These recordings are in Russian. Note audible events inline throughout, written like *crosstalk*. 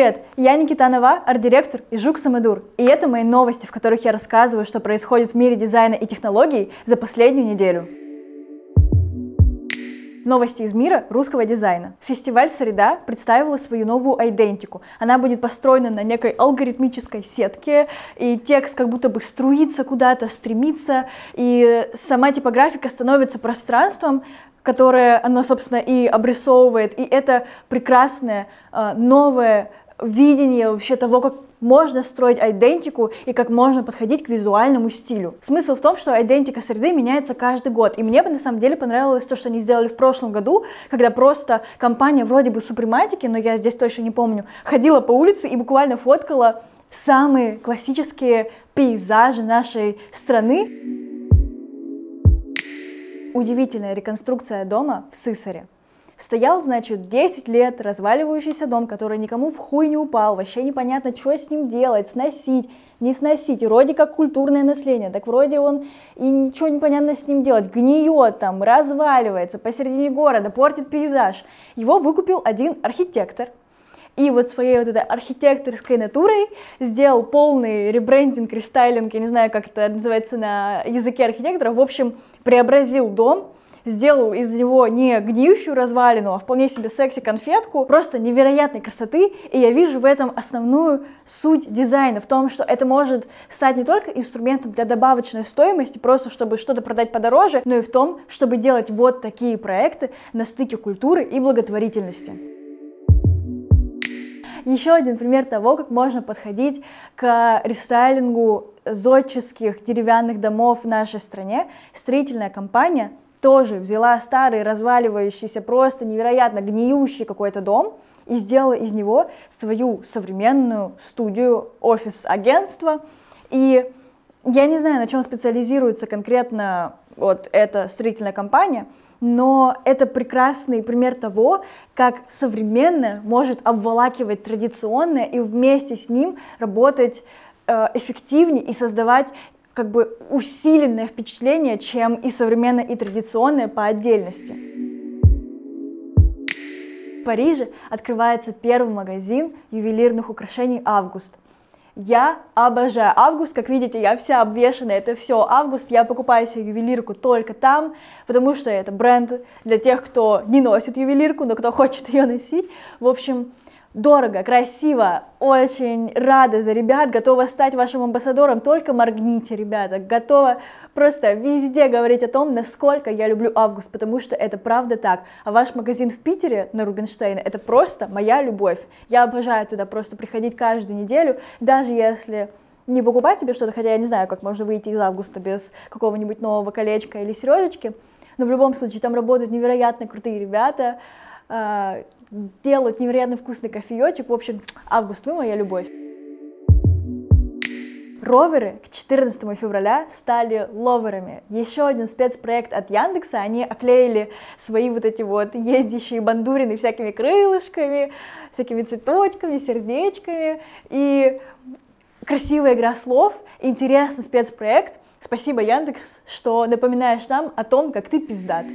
Привет, я Никита Нова, арт-директор и Жук Самодур. И это мои новости, в которых я рассказываю, что происходит в мире дизайна и технологий за последнюю неделю. Новости из мира русского дизайна. Фестиваль «Среда» представила свою новую айдентику. Она будет построена на некой алгоритмической сетке, и текст как будто бы струится куда-то, стремится, и сама типографика становится пространством, которое оно, собственно, и обрисовывает. И это прекрасное, э, новое видение вообще того, как можно строить идентику и как можно подходить к визуальному стилю. Смысл в том, что идентика среды меняется каждый год. И мне бы на самом деле понравилось то, что они сделали в прошлом году, когда просто компания вроде бы супрематики, но я здесь точно не помню, ходила по улице и буквально фоткала самые классические пейзажи нашей страны. Удивительная реконструкция дома в Сысаре. Стоял, значит, 10 лет разваливающийся дом, который никому в хуй не упал, вообще непонятно, что с ним делать, сносить, не сносить, вроде как культурное наследие, так вроде он и ничего непонятно с ним делать, гниет там, разваливается посередине города, портит пейзаж. Его выкупил один архитектор, и вот своей вот этой архитекторской натурой сделал полный ребрендинг, рестайлинг, я не знаю, как это называется на языке архитектора, в общем, преобразил дом, сделал из него не гниющую развалину, а вполне себе секси-конфетку, просто невероятной красоты, и я вижу в этом основную суть дизайна, в том, что это может стать не только инструментом для добавочной стоимости, просто чтобы что-то продать подороже, но и в том, чтобы делать вот такие проекты на стыке культуры и благотворительности. Еще один пример того, как можно подходить к рестайлингу зодческих деревянных домов в нашей стране. Строительная компания тоже взяла старый, разваливающийся, просто невероятно гниющий какой-то дом и сделала из него свою современную студию, офис агентства. И я не знаю, на чем специализируется конкретно вот эта строительная компания, но это прекрасный пример того, как современное может обволакивать традиционное и вместе с ним работать э, эффективнее и создавать как бы усиленное впечатление, чем и современное, и традиционное по отдельности. В Париже открывается первый магазин ювелирных украшений «Август». Я обожаю август, как видите, я вся обвешана, это все август, я покупаю себе ювелирку только там, потому что это бренд для тех, кто не носит ювелирку, но кто хочет ее носить. В общем, дорого, красиво, очень рада за ребят, готова стать вашим амбассадором, только моргните, ребята, готова просто везде говорить о том, насколько я люблю август, потому что это правда так. А ваш магазин в Питере на Рубинштейна, это просто моя любовь. Я обожаю туда просто приходить каждую неделю, даже если не покупать себе что-то, хотя я не знаю, как можно выйти из августа без какого-нибудь нового колечка или сережечки, но в любом случае там работают невероятно крутые ребята, а, делают невероятно вкусный кофеечек. В общем, август, вы моя любовь. Роверы к 14 февраля стали ловерами. Еще один спецпроект от Яндекса. Они оклеили свои вот эти вот ездящие бандурины всякими крылышками, всякими цветочками, сердечками. И красивая игра слов, интересный спецпроект. Спасибо, Яндекс, что напоминаешь нам о том, как ты пиздат.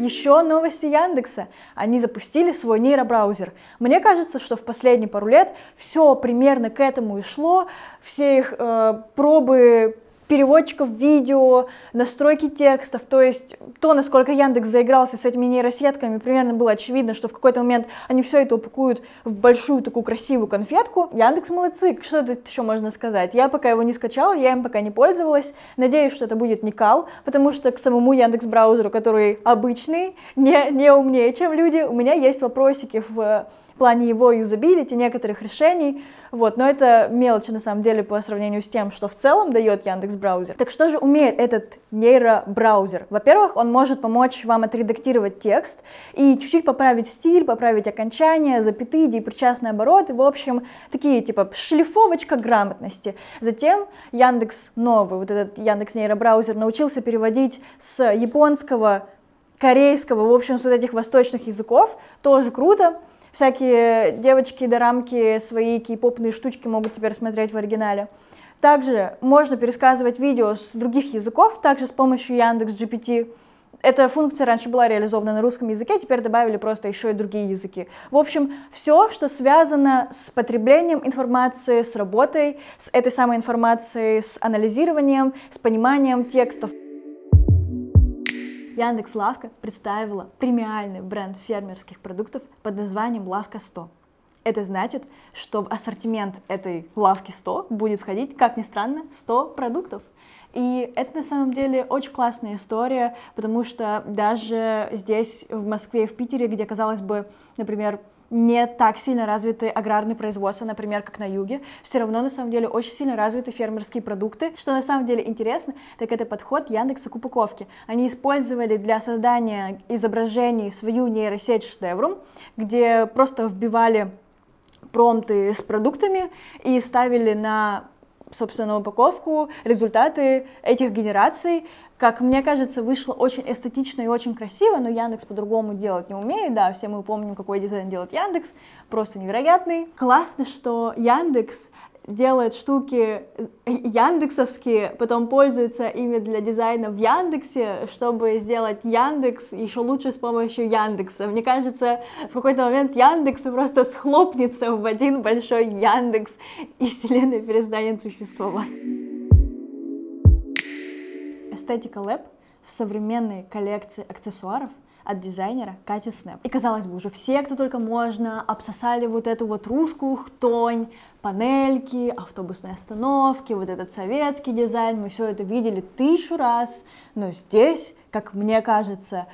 Еще новости Яндекса. Они запустили свой нейробраузер. Мне кажется, что в последние пару лет все примерно к этому и шло. Все их э, пробы переводчиков видео, настройки текстов, то есть то, насколько Яндекс заигрался с этими нейросетками, примерно было очевидно, что в какой-то момент они все это упакуют в большую такую красивую конфетку. Яндекс молодцы, что тут еще можно сказать? Я пока его не скачала, я им пока не пользовалась, надеюсь, что это будет не кал, потому что к самому Яндекс браузеру, который обычный, не, не умнее, чем люди, у меня есть вопросики в плане его юзабилити, некоторых решений, вот, но это мелочи на самом деле по сравнению с тем, что в целом дает Яндекс браузер. Так что же умеет этот нейробраузер? Во-первых, он может помочь вам отредактировать текст и чуть-чуть поправить стиль, поправить окончание, запятые, причастные обороты, в общем, такие типа шлифовочка грамотности. Затем Яндекс новый, вот этот Яндекс нейробраузер научился переводить с японского корейского, в общем, с вот этих восточных языков, тоже круто всякие девочки дорамки свои кей-попные штучки могут теперь смотреть в оригинале. Также можно пересказывать видео с других языков, также с помощью Яндекс GPT. эта функция раньше была реализована на русском языке, теперь добавили просто еще и другие языки. В общем, все, что связано с потреблением информации, с работой, с этой самой информацией, с анализированием, с пониманием текстов. Яндекс Лавка представила премиальный бренд фермерских продуктов под названием Лавка 100. Это значит, что в ассортимент этой лавки 100 будет входить, как ни странно, 100 продуктов. И это на самом деле очень классная история, потому что даже здесь, в Москве и в Питере, где, казалось бы, например, не так сильно развиты аграрные производства, например, как на юге, все равно на самом деле очень сильно развиты фермерские продукты. Что на самом деле интересно, так это подход Яндекса к упаковке. Они использовали для создания изображений свою нейросеть Шедеврум, где просто вбивали промты с продуктами и ставили на собственно, упаковку, результаты этих генераций. Как мне кажется, вышло очень эстетично и очень красиво, но Яндекс по-другому делать не умеет, да, все мы помним, какой дизайн делает Яндекс, просто невероятный. Классно, что Яндекс делает штуки э, яндексовские, потом пользуется ими для дизайна в Яндексе, чтобы сделать Яндекс еще лучше с помощью Яндекса. Мне кажется, в какой-то момент Яндекс просто схлопнется в один большой Яндекс, и вселенная перестанет существовать. Эстетика Lab в современной коллекции аксессуаров – от дизайнера Кати Снэп. И казалось бы, уже все, кто только можно, обсосали вот эту вот русскую хтонь, панельки, автобусные остановки, вот этот советский дизайн, мы все это видели тысячу раз, но здесь, как мне кажется,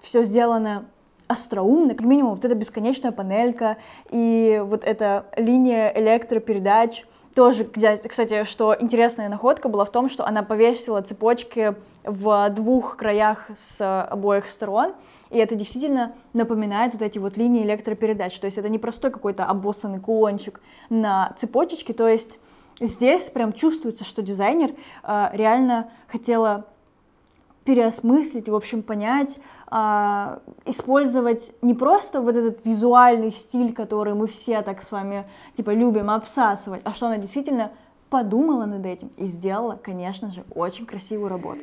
все сделано остроумно, как минимум вот эта бесконечная панелька и вот эта линия электропередач, тоже, кстати, что интересная находка была в том, что она повесила цепочки в двух краях с обоих сторон, и это действительно напоминает вот эти вот линии электропередач, то есть это не простой какой-то обоссанный кулончик на цепочечке, то есть здесь прям чувствуется, что дизайнер э, реально хотела переосмыслить, в общем, понять, а, использовать не просто вот этот визуальный стиль, который мы все так с вами типа любим обсасывать, а что она действительно подумала над этим и сделала, конечно же, очень красивую работу.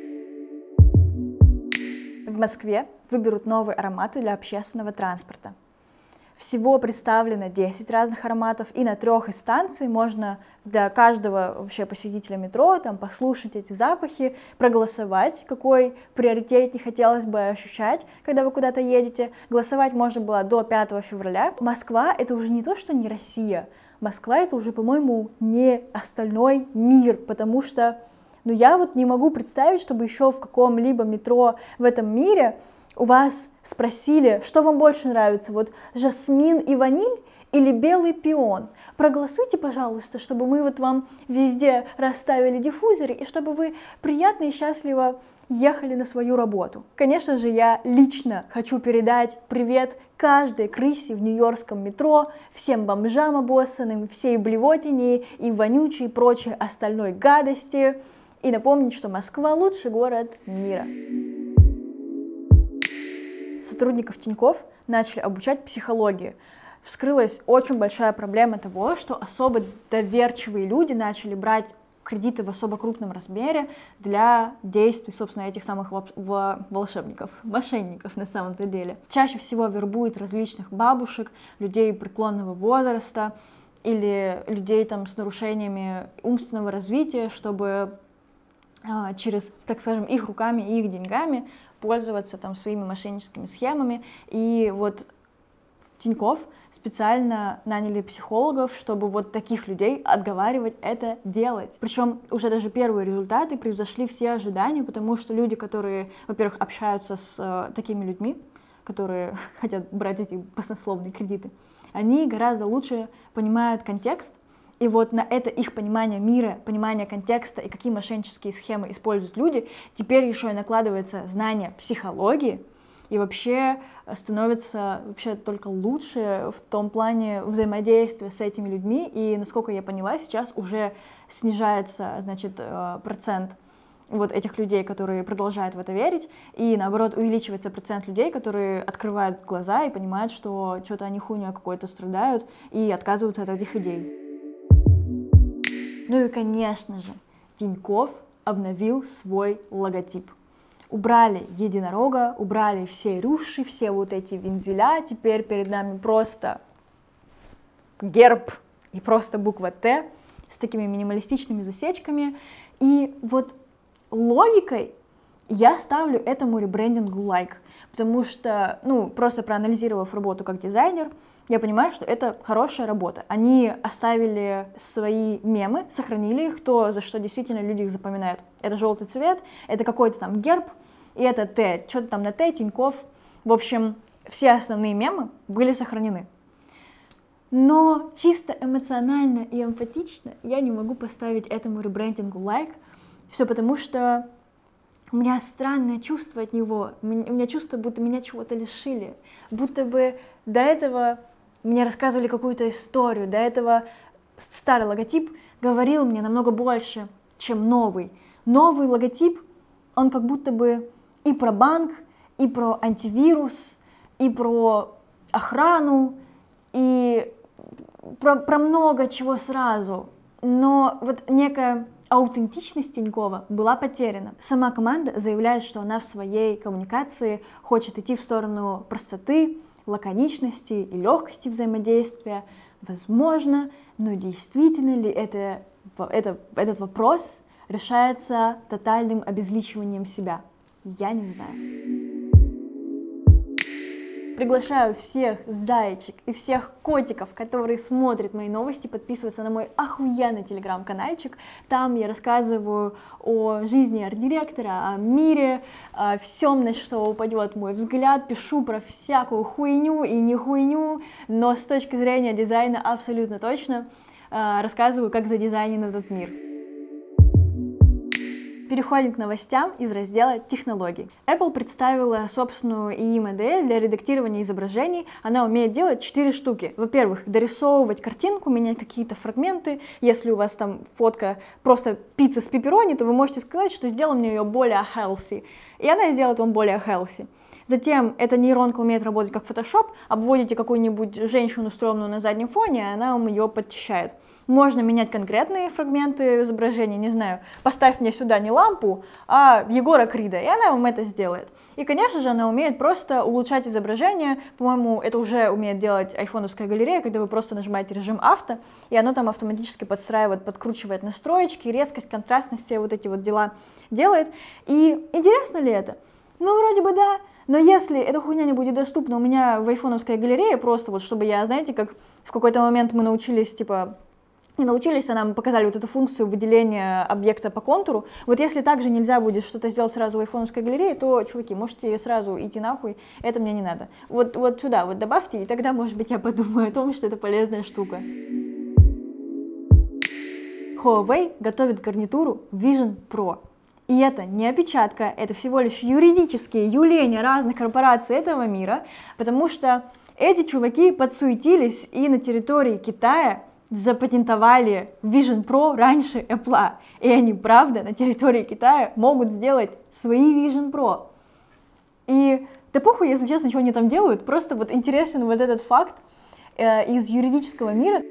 В Москве выберут новые ароматы для общественного транспорта. Всего представлено 10 разных ароматов, и на трех из станций можно для каждого вообще посетителя метро там, послушать эти запахи, проголосовать, какой приоритет не хотелось бы ощущать, когда вы куда-то едете. Голосовать можно было до 5 февраля. Москва — это уже не то, что не Россия. Москва — это уже, по-моему, не остальной мир, потому что ну, я вот не могу представить, чтобы еще в каком-либо метро в этом мире у вас спросили, что вам больше нравится, вот жасмин и ваниль или белый пион. Проголосуйте, пожалуйста, чтобы мы вот вам везде расставили диффузеры и чтобы вы приятно и счастливо ехали на свою работу. Конечно же, я лично хочу передать привет каждой крысе в нью-йоркском метро, всем бомжам обоссанным, всей блевотине и вонючей прочей остальной гадости, и напомнить, что Москва лучший город мира сотрудников Тиньков начали обучать психологии. Вскрылась очень большая проблема того, что особо доверчивые люди начали брать кредиты в особо крупном размере для действий, собственно, этих самых волшебников, *laughs* мошенников на самом-то деле. Чаще всего вербуют различных бабушек, людей преклонного возраста или людей там с нарушениями умственного развития, чтобы а, через, так скажем, их руками и их деньгами пользоваться там своими мошенническими схемами. И вот Тиньков специально наняли психологов, чтобы вот таких людей отговаривать это делать. Причем уже даже первые результаты превзошли все ожидания, потому что люди, которые, во-первых, общаются с э, такими людьми, которые *laughs* хотят брать эти баснословные кредиты, они гораздо лучше понимают контекст, и вот на это их понимание мира, понимание контекста и какие мошеннические схемы используют люди, теперь еще и накладывается знание психологии, и вообще становится вообще только лучше в том плане взаимодействия с этими людьми. И, насколько я поняла, сейчас уже снижается, значит, э, процент вот этих людей, которые продолжают в это верить, и наоборот увеличивается процент людей, которые открывают глаза и понимают, что что-то они хуйня какой-то страдают и отказываются от этих идей. Ну и, конечно же, Тиньков обновил свой логотип. убрали единорога, убрали все рюши, все вот эти вензеля, теперь перед нами просто герб и просто буква Т с такими минималистичными засечками. И вот логикой я ставлю этому ребрендингу лайк, потому что, ну, просто проанализировав работу как дизайнер, я понимаю, что это хорошая работа. Они оставили свои мемы, сохранили их, то, за что действительно люди их запоминают. Это желтый цвет, это какой-то там герб, и это Т, что-то там на Т, Тиньков. В общем, все основные мемы были сохранены. Но чисто эмоционально и эмпатично я не могу поставить этому ребрендингу лайк. Все потому, что у меня странное чувство от него. У меня чувство, будто меня чего-то лишили. Будто бы до этого мне рассказывали какую-то историю, до этого старый логотип говорил мне намного больше, чем новый. Новый логотип, он как будто бы и про банк, и про антивирус, и про охрану, и про, про много чего сразу. Но вот некая аутентичность Тинькова была потеряна. Сама команда заявляет, что она в своей коммуникации хочет идти в сторону простоты, лаконичности и легкости взаимодействия. Возможно, но действительно ли это, это, этот вопрос решается тотальным обезличиванием себя? Я не знаю. Приглашаю всех сдаечек и всех котиков, которые смотрят мои новости, подписываться на мой охуенный телеграм-канальчик. Там я рассказываю о жизни арт-директора, о мире, о всем, на что упадет мой взгляд. Пишу про всякую хуйню и не хуйню, но с точки зрения дизайна абсолютно точно э, рассказываю, как задизайнен этот мир. Переходим к новостям из раздела технологий. Apple представила собственную ИИ-модель для редактирования изображений. Она умеет делать 4 штуки. Во-первых, дорисовывать картинку, менять какие-то фрагменты. Если у вас там фотка просто пицца с пепперони, то вы можете сказать, что сделай мне ее более healthy. И она сделает вам более healthy. Затем эта нейронка умеет работать как Photoshop, обводите какую-нибудь женщину стрёмную на заднем фоне, и она вам ее подчищает. Можно менять конкретные фрагменты изображения, не знаю, поставь мне сюда не лампу, а Егора Крида, и она вам это сделает. И, конечно же, она умеет просто улучшать изображение. По-моему, это уже умеет делать айфоновская галерея, когда вы просто нажимаете режим авто, и оно там автоматически подстраивает, подкручивает настроечки, резкость, контрастность, все вот эти вот дела делает. И интересно ли это? Ну, вроде бы да, но если эта хуйня не будет доступна у меня в айфоновской галерее, просто вот чтобы я, знаете, как в какой-то момент мы научились, типа, не научились, а нам показали вот эту функцию выделения объекта по контуру. Вот если также нельзя будет что-то сделать сразу в айфоновской галерее, то, чуваки, можете сразу идти нахуй, это мне не надо. Вот, вот сюда вот добавьте, и тогда, может быть, я подумаю о том, что это полезная штука. Huawei готовит гарнитуру Vision Pro. И это не опечатка, это всего лишь юридические юления разных корпораций этого мира, потому что эти чуваки подсуетились и на территории Китая запатентовали Vision Pro раньше Apple. И они, правда, на территории Китая могут сделать свои Vision Pro. И да похуй, если честно, что они там делают. Просто вот интересен вот этот факт э, из юридического мира.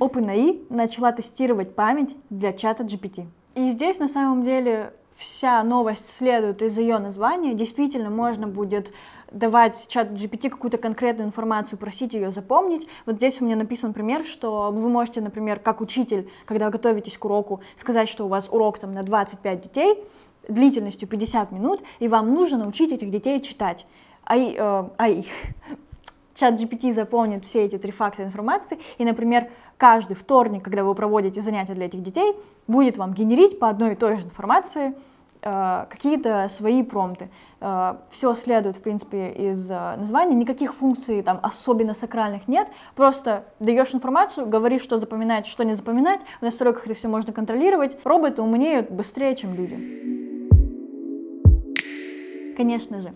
OpenAI начала тестировать память для чата GPT. И здесь на самом деле вся новость следует из ее названия. Действительно, можно будет давать чат GPT какую-то конкретную информацию, просить ее запомнить. Вот здесь у меня написан пример, что вы можете, например, как учитель, когда готовитесь к уроку, сказать, что у вас урок там на 25 детей, длительностью 50 минут, и вам нужно научить этих детей читать. Ай, э, ай, *laughs* чат GPT запомнит все эти три факта информации, и, например, каждый вторник, когда вы проводите занятия для этих детей, будет вам генерить по одной и той же информации какие-то свои промпты. Э, все следует, в принципе, из э, названия, никаких функций там особенно сакральных нет, просто даешь информацию, говоришь, что запоминать, что не запоминать, в настройках это все можно контролировать, роботы умнеют быстрее, чем люди. Конечно же,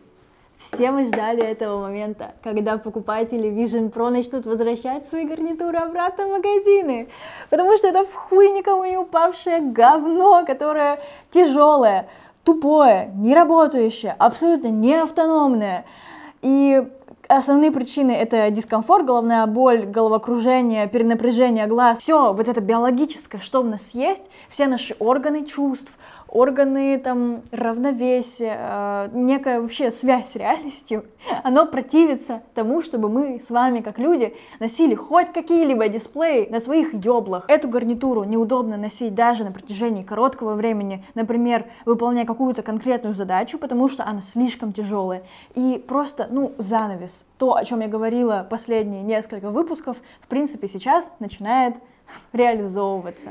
все мы ждали этого момента, когда покупатели Vision Pro начнут возвращать свои гарнитуры обратно в магазины. Потому что это в хуй никому не упавшее говно, которое тяжелое, тупое, не работающее, абсолютно не автономное. И основные причины это дискомфорт, головная боль, головокружение, перенапряжение глаз. Все вот это биологическое, что в нас есть, все наши органы чувств, органы там равновесия, э, некая вообще связь с реальностью, *laughs* оно противится тому, чтобы мы с вами, как люди, носили хоть какие-либо дисплеи на своих ёблах. Эту гарнитуру неудобно носить даже на протяжении короткого времени, например, выполняя какую-то конкретную задачу, потому что она слишком тяжелая. И просто, ну, занавес. То, о чем я говорила последние несколько выпусков, в принципе, сейчас начинает *laughs* реализовываться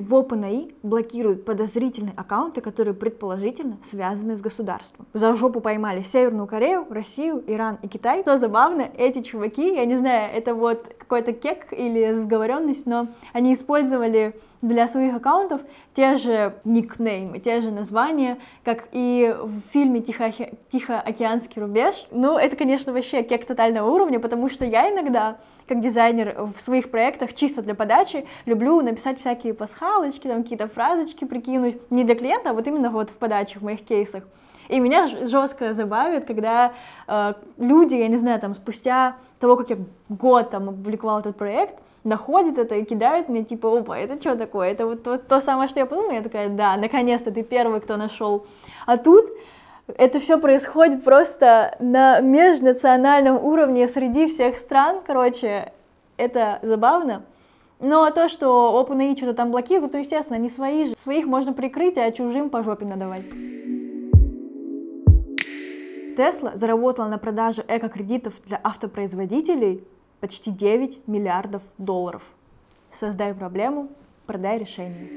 в OpenAI блокируют подозрительные аккаунты, которые предположительно связаны с государством. За жопу поймали Северную Корею, Россию, Иран и Китай. Что забавно, эти чуваки, я не знаю, это вот какой-то кек или сговоренность, но они использовали для своих аккаунтов те же никнеймы, те же названия, как и в фильме Тихо «Тихоокеанский рубеж». Ну, это, конечно, вообще кек тотального уровня, потому что я иногда, как дизайнер в своих проектах, чисто для подачи, люблю написать всякие пасхалочки, там какие-то фразочки прикинуть, не для клиента, а вот именно вот в подаче, в моих кейсах. И меня жестко забавит, когда э, люди, я не знаю, там спустя того, как я год там опубликовала этот проект, находят это и кидают мне, типа, опа, это что такое? Это вот, вот то самое, что я подумала, я такая, да, наконец-то ты первый, кто нашел. А тут это все происходит просто на межнациональном уровне среди всех стран, короче, это забавно. Но то, что OpenAI что-то там блокируют, ну, естественно, не свои же. Своих можно прикрыть, а чужим по жопе надавать. Тесла заработала на продаже эко-кредитов для автопроизводителей почти 9 миллиардов долларов. Создай проблему, продай решение.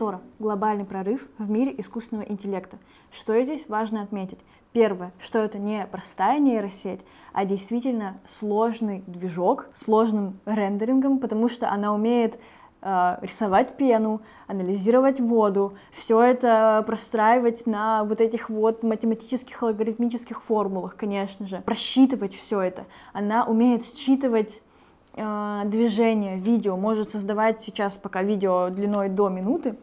Сора. Глобальный прорыв в мире искусственного интеллекта. Что здесь важно отметить? Первое, что это не простая нейросеть, а действительно сложный движок, сложным рендерингом, потому что она умеет э, рисовать пену, анализировать воду, все это простраивать на вот этих вот математических логарифмических формулах, конечно же, просчитывать все это. Она умеет считывать э, движение, видео, может создавать сейчас пока видео длиной до минуты,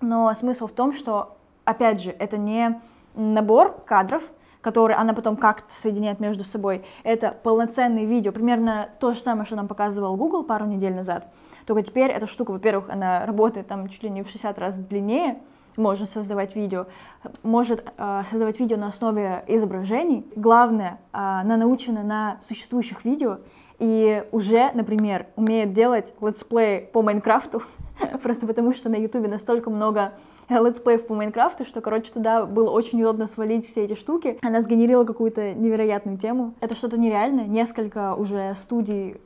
но смысл в том, что, опять же, это не набор кадров, который она потом как-то соединяет между собой. Это полноценное видео, примерно то же самое, что нам показывал Google пару недель назад. Только теперь эта штука, во-первых, она работает там чуть ли не в 60 раз длиннее, может создавать видео, может э, создавать видео на основе изображений. Главное, э, она научена на существующих видео и уже, например, умеет делать летсплей по Майнкрафту, *laughs* просто потому что на Ютубе настолько много летсплеев по Майнкрафту, что, короче, туда было очень удобно свалить все эти штуки. Она сгенерила какую-то невероятную тему. Это что-то нереальное. Несколько уже студий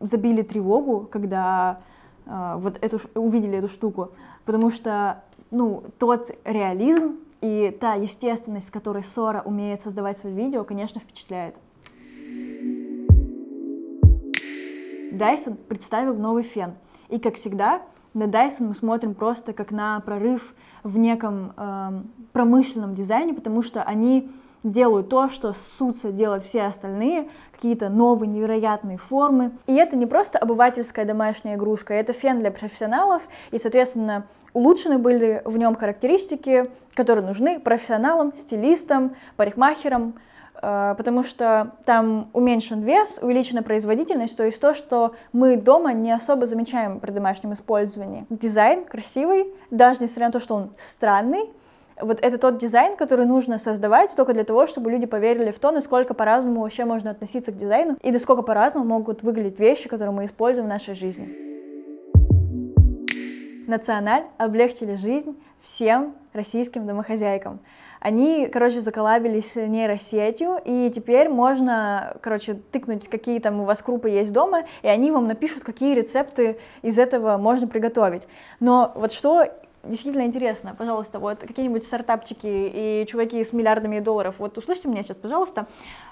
забили тревогу, когда э, вот эту, увидели эту штуку, потому что, ну, тот реализм и та естественность, с которой Сора умеет создавать свои видео, конечно, впечатляет. Dyson представил новый фен. И, как всегда, на Dyson мы смотрим просто как на прорыв в неком э, промышленном дизайне, потому что они делают то, что ссутся делать все остальные, какие-то новые невероятные формы. И это не просто обывательская домашняя игрушка, это фен для профессионалов, и, соответственно, улучшены были в нем характеристики, которые нужны профессионалам, стилистам, парикмахерам, потому что там уменьшен вес, увеличена производительность, то есть то, что мы дома не особо замечаем при домашнем использовании. Дизайн красивый, даже несмотря на то, что он странный, вот это тот дизайн, который нужно создавать только для того, чтобы люди поверили в то, насколько по-разному вообще можно относиться к дизайну и насколько по-разному могут выглядеть вещи, которые мы используем в нашей жизни. Националь облегчили жизнь всем российским домохозяйкам они, короче, заколабились нейросетью, и теперь можно, короче, тыкнуть, какие там у вас крупы есть дома, и они вам напишут, какие рецепты из этого можно приготовить. Но вот что действительно интересно, пожалуйста, вот какие-нибудь стартапчики и чуваки с миллиардами долларов, вот услышьте меня сейчас, пожалуйста,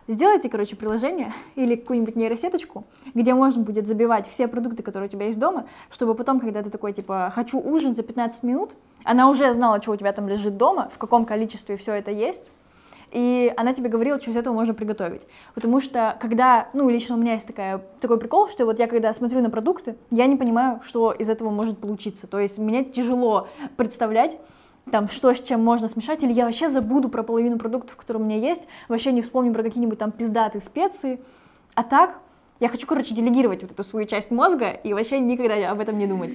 сделайте, короче, приложение или какую-нибудь нейросеточку, где можно будет забивать все продукты, которые у тебя есть дома, чтобы потом, когда ты такой, типа, хочу ужин за 15 минут, она уже знала, что у тебя там лежит дома, в каком количестве все это есть, и она тебе говорила, что из этого можно приготовить. Потому что, когда, ну, лично у меня есть такая, такой прикол, что вот я, когда смотрю на продукты, я не понимаю, что из этого может получиться. То есть мне тяжело представлять, там, что с чем можно смешать, или я вообще забуду про половину продуктов, которые у меня есть, вообще не вспомню про какие-нибудь там пиздатые специи. А так, я хочу, короче, делегировать вот эту свою часть мозга и вообще никогда об этом не думать.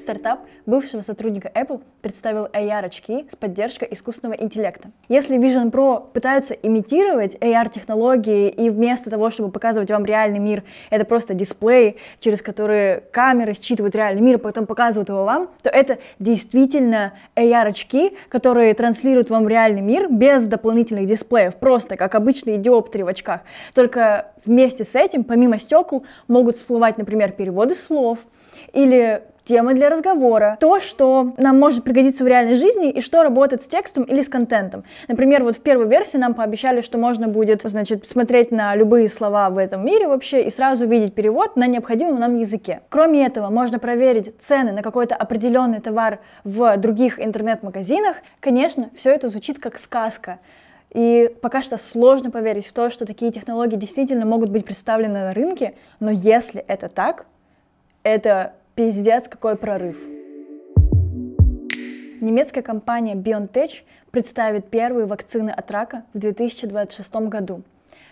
Стартап бывшего сотрудника Apple представил AR-очки с поддержкой искусственного интеллекта. Если Vision Pro пытаются имитировать AR-технологии и вместо того, чтобы показывать вам реальный мир, это просто дисплей, через который камеры считывают реальный мир, а потом показывают его вам, то это действительно AR-очки, которые транслируют вам реальный мир без дополнительных дисплеев, просто как обычные диоптрии в очках. Только вместе с этим, помимо стекол, могут всплывать, например, переводы слов или темы для разговора, то, что нам может пригодиться в реальной жизни и что работает с текстом или с контентом. Например, вот в первой версии нам пообещали, что можно будет, значит, смотреть на любые слова в этом мире вообще и сразу видеть перевод на необходимом нам языке. Кроме этого, можно проверить цены на какой-то определенный товар в других интернет-магазинах. Конечно, все это звучит как сказка. И пока что сложно поверить в то, что такие технологии действительно могут быть представлены на рынке, но если это так, это пиздец какой прорыв. Немецкая компания BioNTech представит первые вакцины от рака в 2026 году.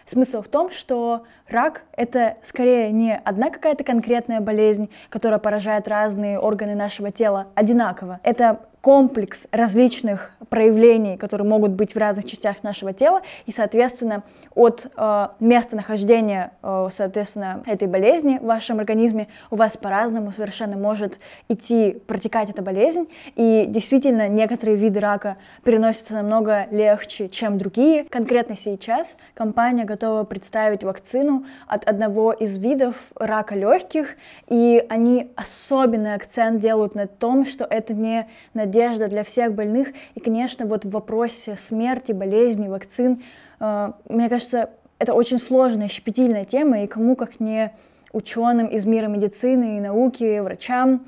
Смысл в том, что рак — это скорее не одна какая-то конкретная болезнь, которая поражает разные органы нашего тела одинаково. Это комплекс различных проявлений, которые могут быть в разных частях нашего тела, и, соответственно, от э, местонахождения, э, соответственно, этой болезни в вашем организме у вас по-разному совершенно может идти, протекать эта болезнь, и действительно некоторые виды рака переносятся намного легче, чем другие. Конкретно сейчас компания готова представить вакцину от одного из видов рака легких, и они особенный акцент делают на том, что это не на надежда для всех больных. И, конечно, вот в вопросе смерти, болезни, вакцин, э, мне кажется, это очень сложная, щепетильная тема, и кому, как не ученым из мира медицины и науки, врачам,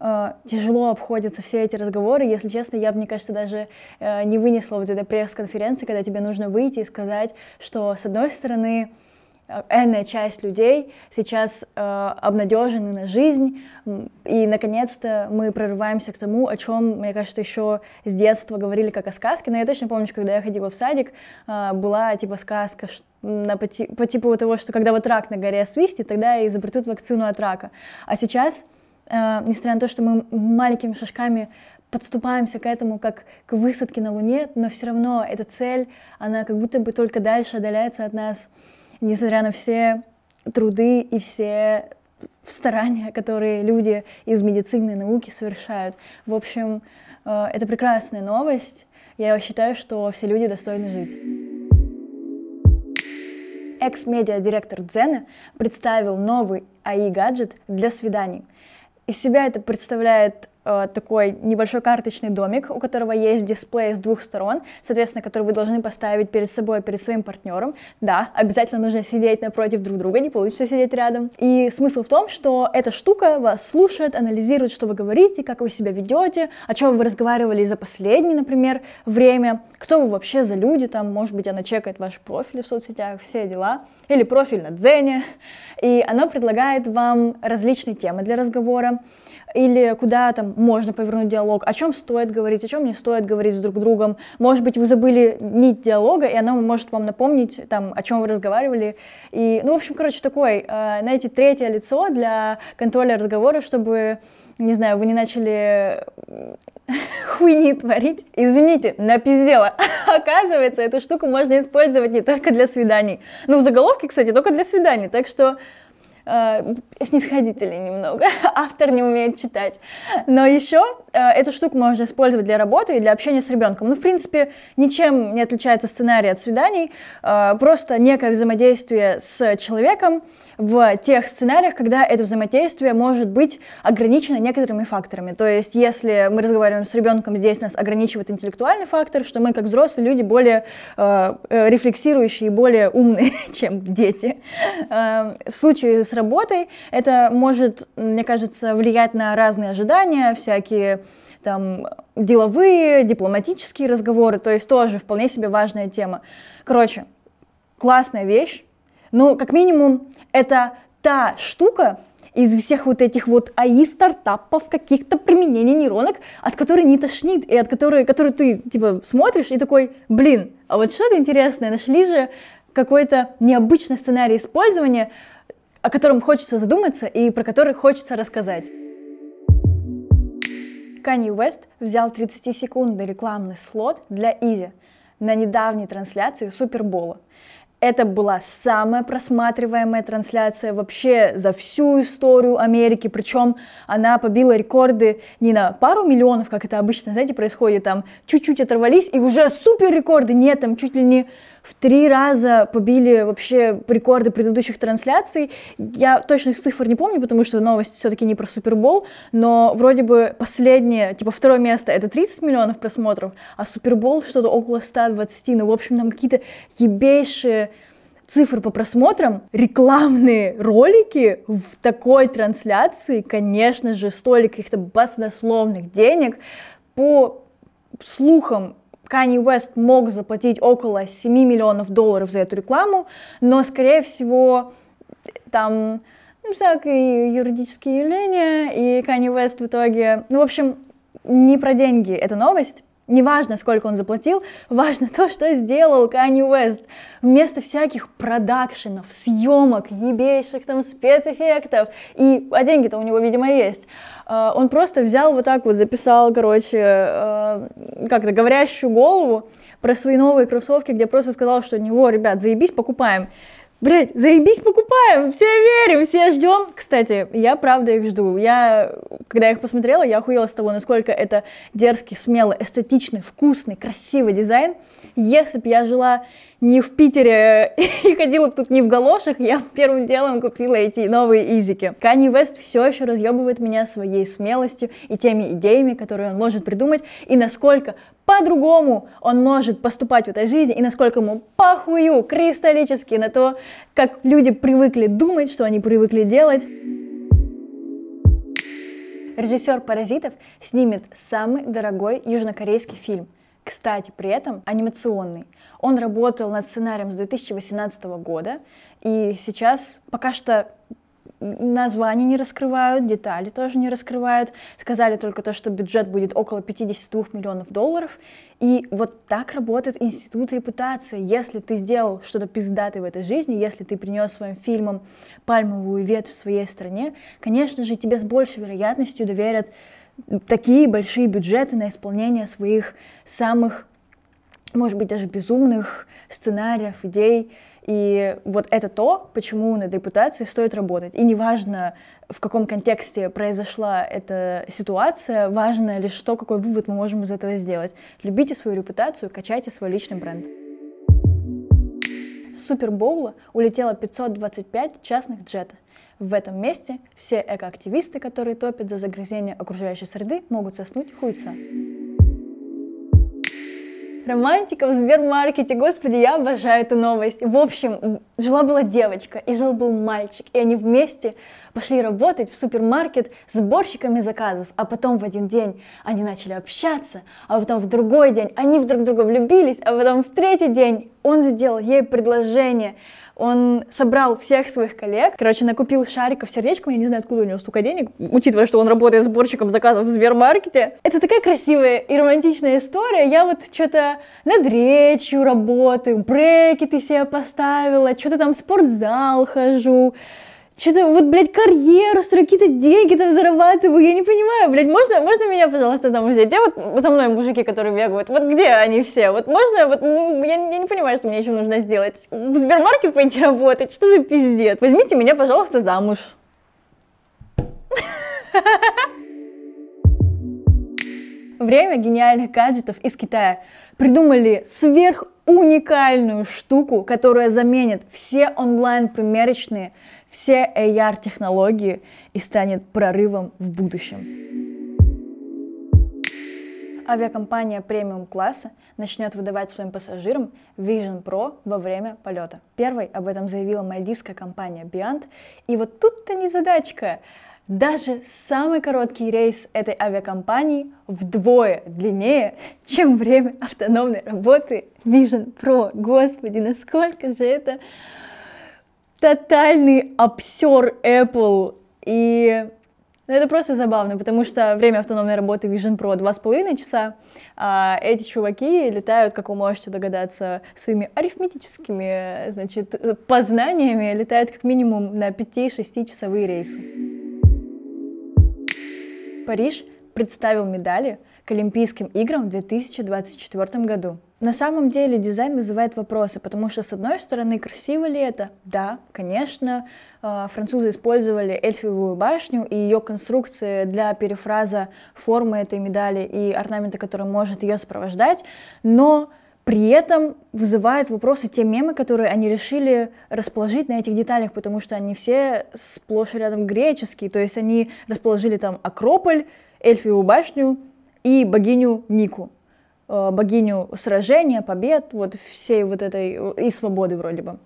э, тяжело обходятся все эти разговоры. Если честно, я, мне кажется, даже э, не вынесла вот этой пресс-конференции, когда тебе нужно выйти и сказать, что, с одной стороны, энная часть людей сейчас э, обнадежены на жизнь, и наконец-то мы прорываемся к тому, о чем, мне кажется, еще с детства говорили как о сказке, но я точно помню, что когда я ходила в садик, э, была типа сказка на, по, по типу того, что когда вот рак на горе свистит, тогда изобретут вакцину от рака. А сейчас, э, несмотря на то, что мы маленькими шажками подступаемся к этому как к высадке на Луне, но все равно эта цель, она как будто бы только дальше отдаляется от нас несмотря на все труды и все старания, которые люди из медицины и науки совершают. В общем, э, это прекрасная новость. Я считаю, что все люди достойны жить. Экс-медиа-директор Дзена представил новый AI-гаджет для свиданий. Из себя это представляет такой небольшой карточный домик, у которого есть дисплей с двух сторон, соответственно, который вы должны поставить перед собой, перед своим партнером. Да, обязательно нужно сидеть напротив друг друга, не получится сидеть рядом. И смысл в том, что эта штука вас слушает, анализирует, что вы говорите, как вы себя ведете, о чем вы разговаривали за последнее, например, время, кто вы вообще за люди, там, может быть, она чекает ваш профиль в соцсетях, все дела, или профиль на Дзене, и она предлагает вам различные темы для разговора, или куда там можно повернуть диалог, о чем стоит говорить, о чем не стоит говорить с друг другом. Может быть, вы забыли нить диалога, и она может вам напомнить, там, о чем вы разговаривали. И, ну, в общем, короче, такой, э, знаете, третье лицо для контроля разговора, чтобы, не знаю, вы не начали *laughs* хуйни творить. Извините, напиздела. *laughs* Оказывается, эту штуку можно использовать не только для свиданий. Ну, в заголовке, кстати, только для свиданий. Так что э, снисходительный немного, *laughs* автор не умеет читать. Но еще э, эту штуку можно использовать для работы и для общения с ребенком. Ну, в принципе, ничем не отличается сценарий от свиданий, э, просто некое взаимодействие с человеком в тех сценариях, когда это взаимодействие может быть ограничено некоторыми факторами. То есть, если мы разговариваем с ребенком, здесь нас ограничивает интеллектуальный фактор, что мы, как взрослые люди, более э, э рефлексирующие и более умные, *laughs* чем дети. Э, в случае с работой. Это может, мне кажется, влиять на разные ожидания, всякие там деловые, дипломатические разговоры, то есть тоже вполне себе важная тема. Короче, классная вещь. Ну, как минимум, это та штука из всех вот этих вот АИ стартапов, каких-то применений нейронок, от которой не тошнит, и от которой, которой ты, типа, смотришь и такой, блин, а вот что-то интересное, нашли же какой-то необычный сценарий использования, о котором хочется задуматься и про который хочется рассказать. Kanye West взял 30-секундный рекламный слот для Изи на недавней трансляции Супербола. Это была самая просматриваемая трансляция вообще за всю историю Америки, причем она побила рекорды не на пару миллионов, как это обычно, знаете, происходит, там чуть-чуть оторвались, и уже супер рекорды, нет, там чуть ли не в три раза побили вообще рекорды предыдущих трансляций. Я точных цифр не помню, потому что новость все-таки не про Супербол, но вроде бы последнее, типа второе место, это 30 миллионов просмотров, а Супербол что-то около 120, ну, в общем, там какие-то ебейшие цифры по просмотрам, рекламные ролики в такой трансляции, конечно же, стоили каких-то баснословных денег. По слухам, Kanye West мог заплатить около 7 миллионов долларов за эту рекламу, но, скорее всего, там ну, всякие юридические явления, и Kanye West в итоге... Ну, в общем, не про деньги эта новость, Неважно, сколько он заплатил, важно то, что сделал Kanye West. Вместо всяких продакшенов, съемок, ебейших там спецэффектов, и, а деньги-то у него, видимо, есть, а, он просто взял вот так вот, записал, короче, а, как-то говорящую голову про свои новые кроссовки, где просто сказал, что него, ребят, заебись, покупаем. Блять, заебись, покупаем, все верим, все ждем. Кстати, я правда их жду. Я, когда их посмотрела, я охуела с того, насколько это дерзкий, смелый, эстетичный, вкусный, красивый дизайн. Если бы я жила не в Питере *laughs* и ходила бы тут не в галошах, я первым делом купила эти новые изики. Kanye West все еще разъебывает меня своей смелостью и теми идеями, которые он может придумать, и насколько по-другому он может поступать в этой жизни, и насколько ему похую кристаллически на то, как люди привыкли думать, что они привыкли делать. Режиссер «Паразитов» снимет самый дорогой южнокорейский фильм – кстати, при этом анимационный. Он работал над сценарием с 2018 года, и сейчас пока что названия не раскрывают, детали тоже не раскрывают. Сказали только то, что бюджет будет около 52 миллионов долларов. И вот так работает институт репутации. Если ты сделал что-то пиздатое в этой жизни, если ты принес своим фильмам пальмовую ветвь в своей стране, конечно же, тебе с большей вероятностью доверят такие большие бюджеты на исполнение своих самых, может быть, даже безумных сценариев, идей. И вот это то, почему над репутацией стоит работать. И неважно, в каком контексте произошла эта ситуация, важно лишь то, какой вывод мы можем из этого сделать. Любите свою репутацию, качайте свой личный бренд. С Супербоула улетело 525 частных джетов. В этом месте все экоактивисты, которые топят за загрязнение окружающей среды, могут соснуть хуйца. Романтика в Сбермаркете, господи, я обожаю эту новость. В общем, жила-была девочка и жил-был мальчик, и они вместе пошли работать в супермаркет сборщиками заказов, а потом в один день они начали общаться, а потом в другой день они в друг друга влюбились, а потом в третий день он сделал ей предложение, он собрал всех своих коллег, короче, накупил шариков сердечком, я не знаю, откуда у него столько денег, учитывая, что он работает сборщиком заказов в Сбермаркете. Это такая красивая и романтичная история, я вот что-то над речью работаю, брекеты себе поставила, что-то там в спортзал хожу, что-то вот, блядь, карьеру строю, какие-то деньги там зарабатываю, я не понимаю, блядь, можно, можно меня, пожалуйста, замуж взять? Где вот за мной мужики, которые бегают, вот где они все? Вот можно, вот, ну, я, я не понимаю, что мне еще нужно сделать. В Сбермаркет пойти работать, что за пиздец? Возьмите меня, пожалуйста, замуж. Время гениальных гаджетов из Китая. Придумали сверх уникальную штуку, которая заменит все онлайн-примерочные все AR-технологии и станет прорывом в будущем. Авиакомпания премиум-класса начнет выдавать своим пассажирам Vision Pro во время полета. Первой об этом заявила мальдивская компания Beyond. И вот тут-то не задачка. Даже самый короткий рейс этой авиакомпании вдвое длиннее, чем время автономной работы Vision Pro. Господи, насколько же это тотальный обсер Apple. И ну, это просто забавно, потому что время автономной работы Vision Pro 2,5 часа, а эти чуваки летают, как вы можете догадаться, своими арифметическими значит, познаниями, летают как минимум на 5-6 часовые рейсы. Париж представил медали к Олимпийским играм в 2024 году. На самом деле дизайн вызывает вопросы, потому что, с одной стороны, красиво ли это? Да, конечно. А, французы использовали эльфивую башню и ее конструкции для перефраза формы этой медали и орнамента, который может ее сопровождать, но при этом вызывает вопросы те мемы, которые они решили расположить на этих деталях, потому что они все сплошь рядом греческие, то есть они расположили там Акрополь, Эльфивую башню и богиню Нику. Э, богиню сражения, побед, вот всей вот этой, и свободы вроде бы,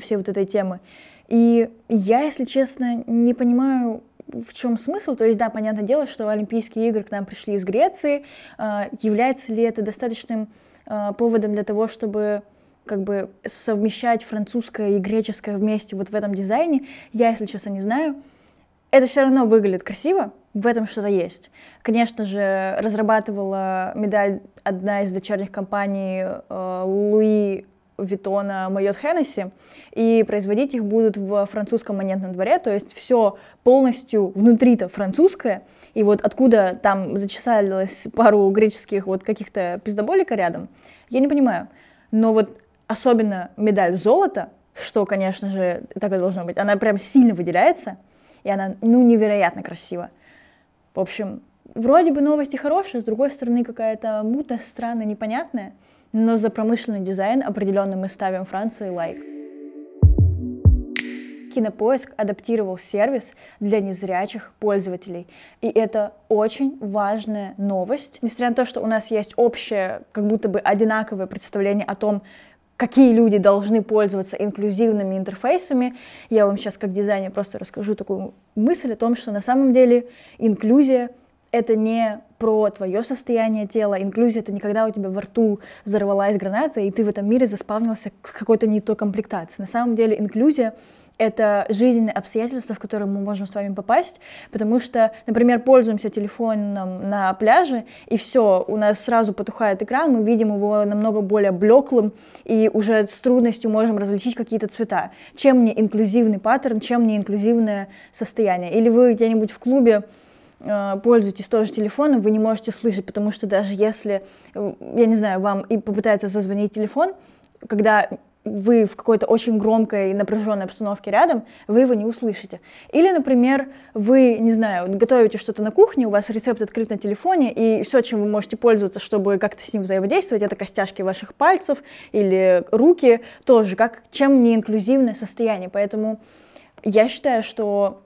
всей вот этой темы. И я, если честно, не понимаю, в чем смысл? То есть, да, понятное дело, что Олимпийские игры к нам пришли из Греции. Э, является ли это достаточным э, поводом для того, чтобы как бы совмещать французское и греческое вместе вот в этом дизайне? Я, если честно, не знаю. Это все равно выглядит красиво, в этом что-то есть. Конечно же, разрабатывала медаль одна из дочерних компаний э, Луи Виттона Майот Хеннесси, и производить их будут в французском монетном дворе, то есть все полностью внутри-то французское, и вот откуда там зачесалилось пару греческих вот каких-то пиздоболика рядом, я не понимаю. Но вот особенно медаль золота, что, конечно же, так и должно быть, она прям сильно выделяется, и она, ну, невероятно красива. В общем, вроде бы новости хорошие, с другой стороны какая-то мутная, странная, непонятная, но за промышленный дизайн определенно мы ставим Франции лайк. Кинопоиск адаптировал сервис для незрячих пользователей. И это очень важная новость. Несмотря на то, что у нас есть общее, как будто бы одинаковое представление о том, какие люди должны пользоваться инклюзивными интерфейсами. Я вам сейчас как дизайнер просто расскажу такую мысль о том, что на самом деле инклюзия — это не про твое состояние тела. Инклюзия — это не когда у тебя во рту взорвалась граната, и ты в этом мире заспавнился с какой-то не той комплектации. На самом деле инклюзия — это жизненные обстоятельства, в которые мы можем с вами попасть, потому что, например, пользуемся телефоном на пляже, и все, у нас сразу потухает экран, мы видим его намного более блеклым, и уже с трудностью можем различить какие-то цвета. Чем не инклюзивный паттерн, чем не инклюзивное состояние. Или вы где-нибудь в клубе э, пользуетесь тоже телефоном, вы не можете слышать, потому что даже если, э, я не знаю, вам и попытается зазвонить телефон, когда вы в какой-то очень громкой напряженной обстановке рядом, вы его не услышите. Или, например, вы, не знаю, готовите что-то на кухне, у вас рецепт открыт на телефоне, и все, чем вы можете пользоваться, чтобы как-то с ним взаимодействовать, это костяшки ваших пальцев или руки, тоже, как, чем не инклюзивное состояние. Поэтому я считаю, что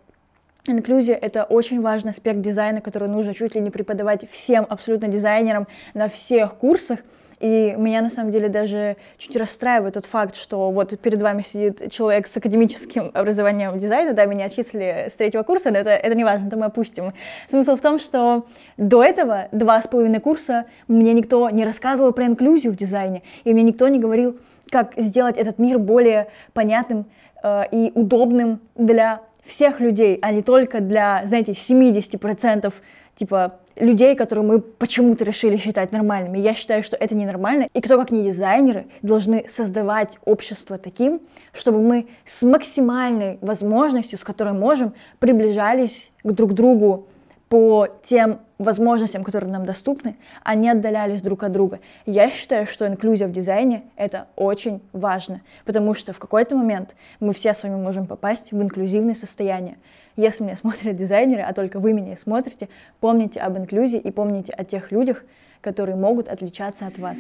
Инклюзия — это очень важный аспект дизайна, который нужно чуть ли не преподавать всем абсолютно дизайнерам на всех курсах, и меня на самом деле даже чуть расстраивает тот факт, что вот перед вами сидит человек с академическим образованием дизайна, да, меня отчислили с третьего курса, но это, это не важно, это мы опустим. Смысл в том, что до этого два с половиной курса мне никто не рассказывал про инклюзию в дизайне, и мне никто не говорил, как сделать этот мир более понятным э, и удобным для всех людей, а не только для, знаете, 70% типа людей, которые мы почему-то решили считать нормальными. Я считаю, что это ненормально. И кто, как не дизайнеры, должны создавать общество таким, чтобы мы с максимальной возможностью, с которой можем, приближались к друг другу по тем возможностям, которые нам доступны, не отдалялись друг от друга. Я считаю, что инклюзия в дизайне — это очень важно, потому что в какой-то момент мы все с вами можем попасть в инклюзивное состояние. Если меня смотрят дизайнеры, а только вы меня смотрите, помните об инклюзии и помните о тех людях, которые могут отличаться от вас.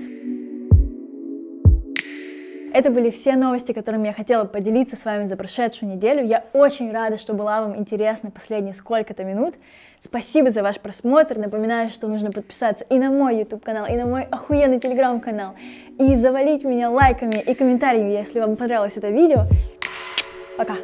Это были все новости, которыми я хотела поделиться с вами за прошедшую неделю. Я очень рада, что была вам интересна последние сколько-то минут. Спасибо за ваш просмотр. Напоминаю, что нужно подписаться и на мой YouTube канал, и на мой охуенный Telegram канал, и завалить меня лайками и комментариями, если вам понравилось это видео. Пока!